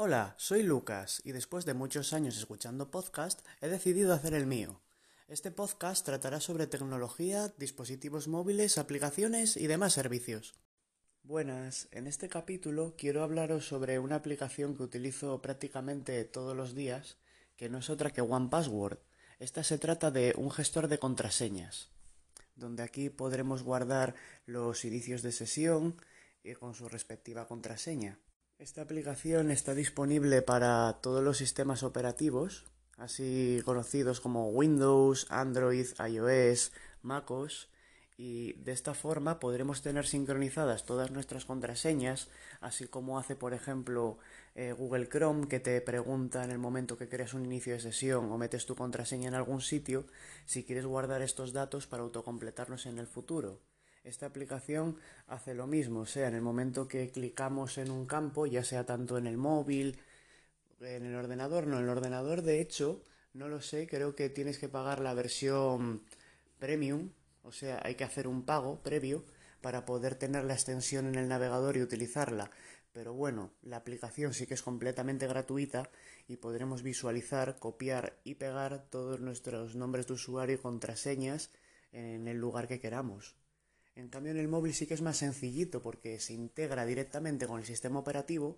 Hola, soy Lucas y después de muchos años escuchando podcast he decidido hacer el mío. Este podcast tratará sobre tecnología, dispositivos móviles, aplicaciones y demás servicios. Buenas, en este capítulo quiero hablaros sobre una aplicación que utilizo prácticamente todos los días, que no es otra que OnePassword. Esta se trata de un gestor de contraseñas, donde aquí podremos guardar los inicios de sesión y con su respectiva contraseña. Esta aplicación está disponible para todos los sistemas operativos, así conocidos como Windows, Android, iOS, MacOS, y de esta forma podremos tener sincronizadas todas nuestras contraseñas, así como hace por ejemplo eh, Google Chrome que te pregunta en el momento que creas un inicio de sesión o metes tu contraseña en algún sitio si quieres guardar estos datos para autocompletarlos en el futuro. Esta aplicación hace lo mismo, o sea, en el momento que clicamos en un campo, ya sea tanto en el móvil, en el ordenador, no, en el ordenador de hecho, no lo sé, creo que tienes que pagar la versión premium, o sea, hay que hacer un pago previo para poder tener la extensión en el navegador y utilizarla. Pero bueno, la aplicación sí que es completamente gratuita y podremos visualizar, copiar y pegar todos nuestros nombres de usuario y contraseñas en el lugar que queramos. En cambio, en el móvil sí que es más sencillito porque se integra directamente con el sistema operativo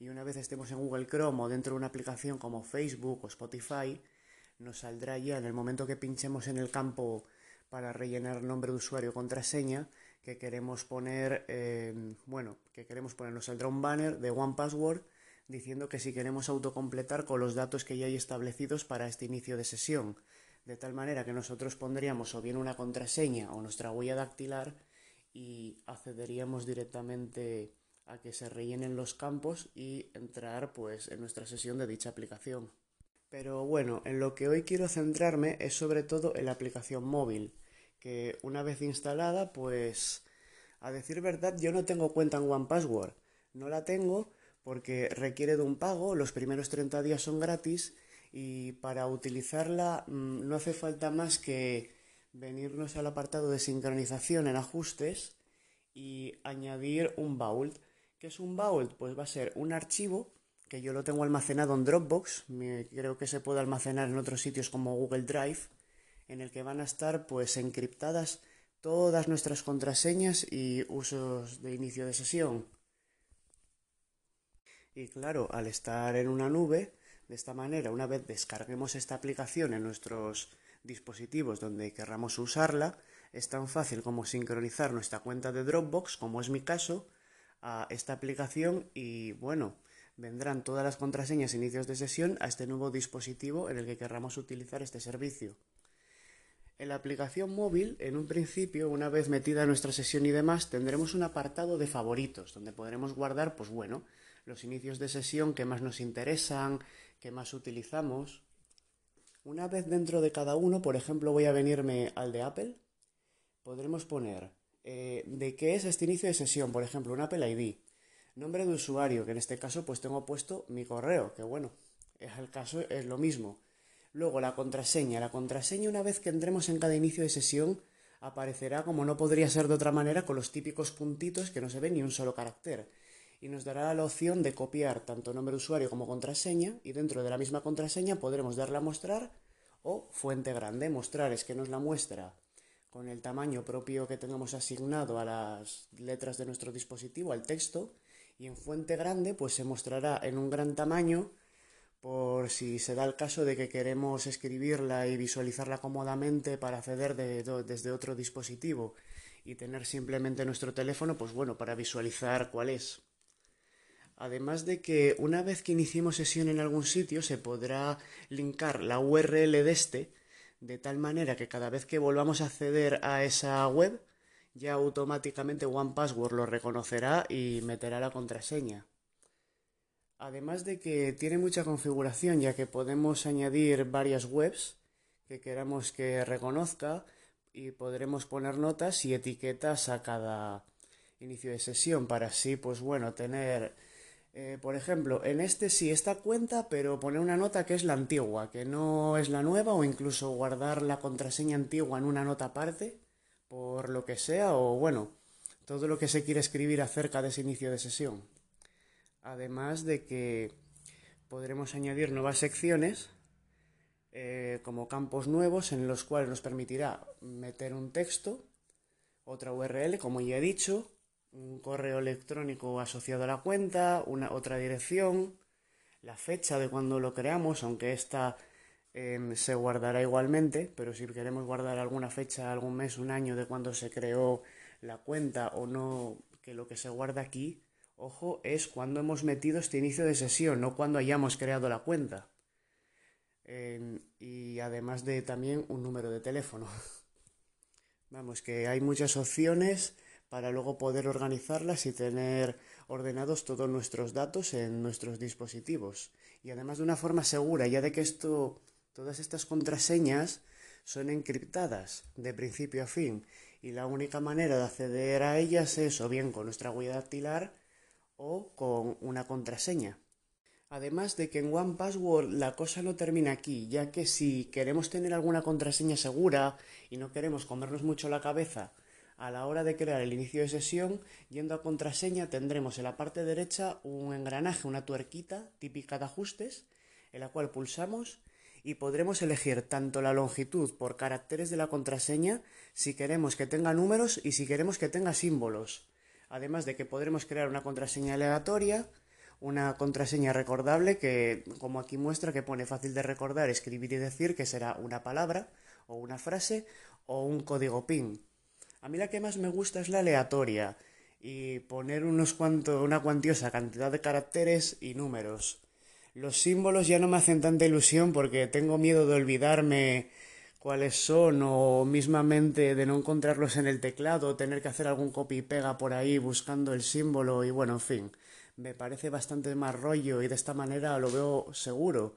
y una vez estemos en Google Chrome o dentro de una aplicación como Facebook o Spotify, nos saldrá ya en el momento que pinchemos en el campo para rellenar nombre de usuario o contraseña que queremos poner, eh, bueno, que queremos poner, nos saldrá un banner de One Password diciendo que si queremos autocompletar con los datos que ya hay establecidos para este inicio de sesión de tal manera que nosotros pondríamos o bien una contraseña o nuestra huella dactilar y accederíamos directamente a que se rellenen los campos y entrar pues en nuestra sesión de dicha aplicación. Pero bueno, en lo que hoy quiero centrarme es sobre todo en la aplicación móvil, que una vez instalada pues a decir verdad yo no tengo cuenta en OnePassword, no la tengo porque requiere de un pago, los primeros 30 días son gratis y para utilizarla mm, no hace falta más que venirnos al apartado de sincronización en ajustes y añadir un vault. ¿Qué es un vault? Pues va a ser un archivo que yo lo tengo almacenado en Dropbox, creo que se puede almacenar en otros sitios como Google Drive, en el que van a estar pues encriptadas todas nuestras contraseñas y usos de inicio de sesión. Y claro, al estar en una nube, de esta manera, una vez descarguemos esta aplicación en nuestros dispositivos donde querramos usarla, es tan fácil como sincronizar nuestra cuenta de Dropbox, como es mi caso, a esta aplicación y bueno, vendrán todas las contraseñas e inicios de sesión a este nuevo dispositivo en el que querramos utilizar este servicio. En la aplicación móvil, en un principio, una vez metida nuestra sesión y demás, tendremos un apartado de favoritos, donde podremos guardar, pues bueno, los inicios de sesión que más nos interesan, que más utilizamos. Una vez dentro de cada uno, por ejemplo, voy a venirme al de Apple, podremos poner eh, de qué es este inicio de sesión, por ejemplo, un Apple ID, nombre de usuario, que en este caso pues tengo puesto mi correo, que bueno, es el caso, es lo mismo. Luego la contraseña, la contraseña una vez que entremos en cada inicio de sesión aparecerá como no podría ser de otra manera con los típicos puntitos que no se ven ni un solo carácter y nos dará la opción de copiar tanto nombre de usuario como contraseña y dentro de la misma contraseña podremos darle a mostrar o fuente grande. Mostrar es que nos la muestra con el tamaño propio que tengamos asignado a las letras de nuestro dispositivo, al texto, y en fuente grande pues se mostrará en un gran tamaño por si se da el caso de que queremos escribirla y visualizarla cómodamente para acceder desde otro dispositivo y tener simplemente nuestro teléfono, pues bueno, para visualizar cuál es. Además de que una vez que iniciemos sesión en algún sitio se podrá linkar la URL de este de tal manera que cada vez que volvamos a acceder a esa web ya automáticamente OnePassword lo reconocerá y meterá la contraseña. Además de que tiene mucha configuración ya que podemos añadir varias webs que queramos que reconozca y podremos poner notas y etiquetas a cada inicio de sesión para así pues bueno tener eh, por ejemplo, en este sí está cuenta, pero poner una nota que es la antigua, que no es la nueva, o incluso guardar la contraseña antigua en una nota aparte, por lo que sea, o bueno, todo lo que se quiere escribir acerca de ese inicio de sesión. Además de que podremos añadir nuevas secciones eh, como campos nuevos en los cuales nos permitirá meter un texto, otra URL, como ya he dicho, un correo electrónico asociado a la cuenta, una otra dirección, la fecha de cuando lo creamos, aunque esta em, se guardará igualmente, pero si queremos guardar alguna fecha, algún mes, un año de cuando se creó la cuenta o no, que lo que se guarda aquí, ojo, es cuando hemos metido este inicio de sesión, no cuando hayamos creado la cuenta. Y además de también un número de teléfono. Vamos, que hay muchas opciones para luego poder organizarlas y tener ordenados todos nuestros datos en nuestros dispositivos. Y además de una forma segura, ya de que esto, todas estas contraseñas son encriptadas de principio a fin y la única manera de acceder a ellas es o bien con nuestra huella dactilar o con una contraseña. Además de que en One Password la cosa no termina aquí, ya que si queremos tener alguna contraseña segura y no queremos comernos mucho la cabeza a la hora de crear el inicio de sesión, yendo a contraseña tendremos en la parte derecha un engranaje, una tuerquita típica de ajustes, en la cual pulsamos y podremos elegir tanto la longitud por caracteres de la contraseña, si queremos que tenga números y si queremos que tenga símbolos. Además de que podremos crear una contraseña aleatoria, una contraseña recordable que, como aquí muestra, que pone fácil de recordar, escribir y decir, que será una palabra o una frase o un código PIN. A mí la que más me gusta es la aleatoria y poner unos cuantos, una cuantiosa cantidad de caracteres y números. Los símbolos ya no me hacen tanta ilusión porque tengo miedo de olvidarme cuáles son o mismamente de no encontrarlos en el teclado tener que hacer algún copy y pega por ahí buscando el símbolo y bueno, en fin, me parece bastante más rollo y de esta manera lo veo seguro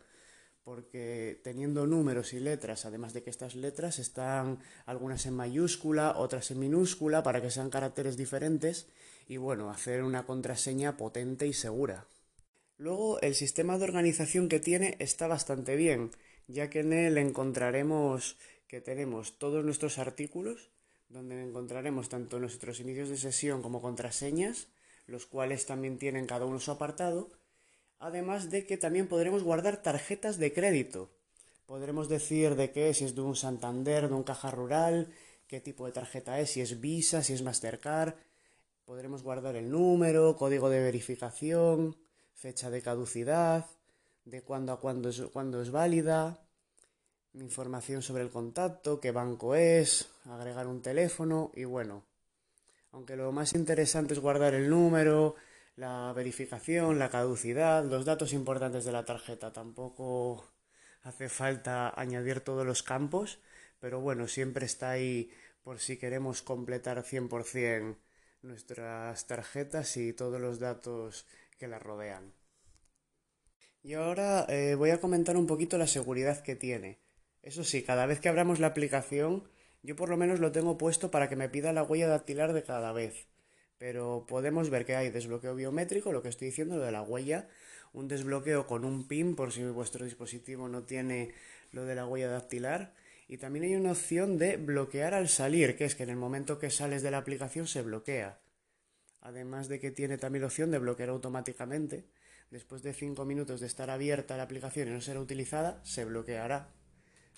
porque teniendo números y letras, además de que estas letras están algunas en mayúscula, otras en minúscula, para que sean caracteres diferentes, y bueno, hacer una contraseña potente y segura. Luego, el sistema de organización que tiene está bastante bien, ya que en él encontraremos que tenemos todos nuestros artículos, donde encontraremos tanto nuestros inicios de sesión como contraseñas, los cuales también tienen cada uno su apartado, Además de que también podremos guardar tarjetas de crédito. Podremos decir de qué, si es de un Santander, de un caja rural, qué tipo de tarjeta es, si es Visa, si es Mastercard. Podremos guardar el número, código de verificación, fecha de caducidad, de cuándo a cuándo es, cuándo es válida, información sobre el contacto, qué banco es, agregar un teléfono y bueno. Aunque lo más interesante es guardar el número, la verificación, la caducidad, los datos importantes de la tarjeta. Tampoco hace falta añadir todos los campos, pero bueno, siempre está ahí por si queremos completar 100% nuestras tarjetas y todos los datos que las rodean. Y ahora eh, voy a comentar un poquito la seguridad que tiene. Eso sí, cada vez que abramos la aplicación, yo por lo menos lo tengo puesto para que me pida la huella dactilar de cada vez pero podemos ver que hay desbloqueo biométrico, lo que estoy diciendo, lo de la huella, un desbloqueo con un PIN por si vuestro dispositivo no tiene lo de la huella dactilar, y también hay una opción de bloquear al salir, que es que en el momento que sales de la aplicación se bloquea. Además de que tiene también la opción de bloquear automáticamente. Después de 5 minutos de estar abierta la aplicación y no ser utilizada, se bloqueará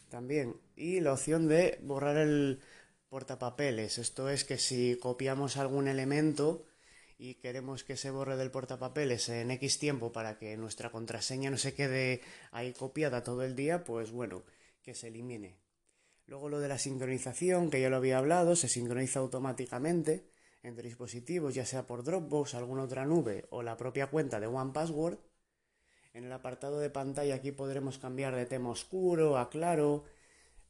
también. Y la opción de borrar el, portapapeles. Esto es que si copiamos algún elemento y queremos que se borre del portapapeles en X tiempo para que nuestra contraseña no se quede ahí copiada todo el día, pues bueno, que se elimine. Luego lo de la sincronización, que ya lo había hablado, se sincroniza automáticamente entre dispositivos, ya sea por Dropbox, alguna otra nube o la propia cuenta de OnePassword. En el apartado de pantalla aquí podremos cambiar de tema oscuro a claro,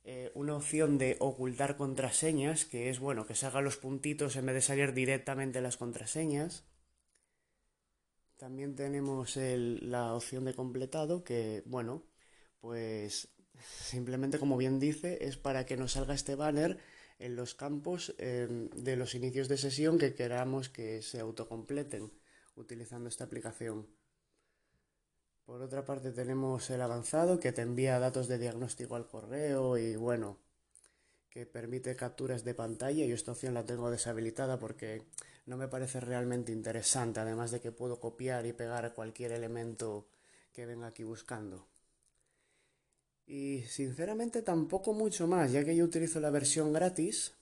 eh, una opción de ocultar contraseñas, que es bueno que salgan los puntitos en vez de salir directamente las contraseñas. También tenemos la opción de completado, que bueno, pues simplemente como bien dice, es para que nos salga este banner en los campos em, de los inicios de sesión que queramos que se autocompleten utilizando esta aplicación. Por otra parte tenemos el avanzado que te envía datos de diagnóstico al correo y bueno, que permite capturas de pantalla y esta opción la tengo deshabilitada porque no me parece realmente interesante, además de que puedo copiar y pegar cualquier elemento que venga aquí buscando. Y sinceramente tampoco mucho más, ya que yo utilizo la versión gratis.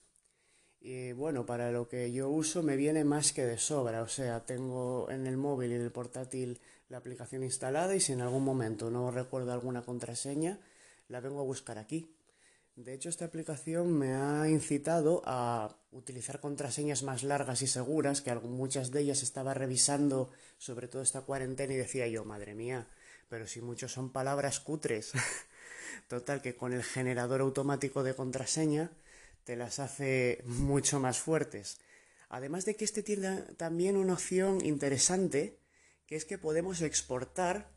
Y bueno, para lo que yo uso me viene más que de sobra. O sea, tengo en el móvil y en el portátil la aplicación instalada y si en algún momento no recuerdo alguna contraseña, la vengo a buscar aquí. De hecho, esta aplicación me ha incitado a utilizar contraseñas más largas y seguras, que muchas de ellas estaba revisando sobre todo esta cuarentena y decía yo, madre mía, pero si muchos son palabras cutres. Total, que con el generador automático de contraseña te las hace mucho más fuertes. Además de que este tiene también una opción interesante, que es que podemos exportar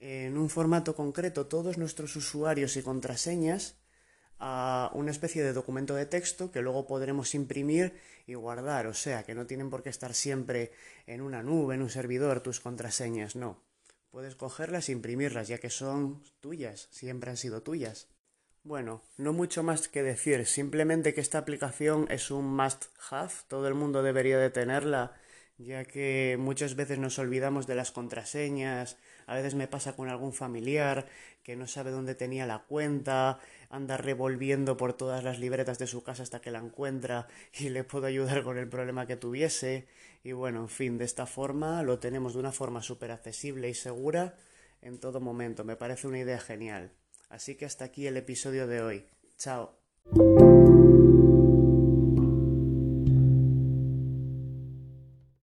en un formato concreto todos nuestros usuarios y contraseñas a una especie de documento de texto que luego podremos imprimir y guardar. O sea, que no tienen por qué estar siempre en una nube, en un servidor, tus contraseñas, no. Puedes cogerlas e imprimirlas, ya que son tuyas, siempre han sido tuyas. Bueno, no mucho más que decir, simplemente que esta aplicación es un must have, todo el mundo debería de tenerla, ya que muchas veces nos olvidamos de las contraseñas, a veces me pasa con algún familiar que no sabe dónde tenía la cuenta, anda revolviendo por todas las libretas de su casa hasta que la encuentra y le puedo ayudar con el problema que tuviese. Y bueno, en fin, de esta forma lo tenemos de una forma súper accesible y segura en todo momento. Me parece una idea genial. Así que hasta aquí el episodio de hoy. Chao.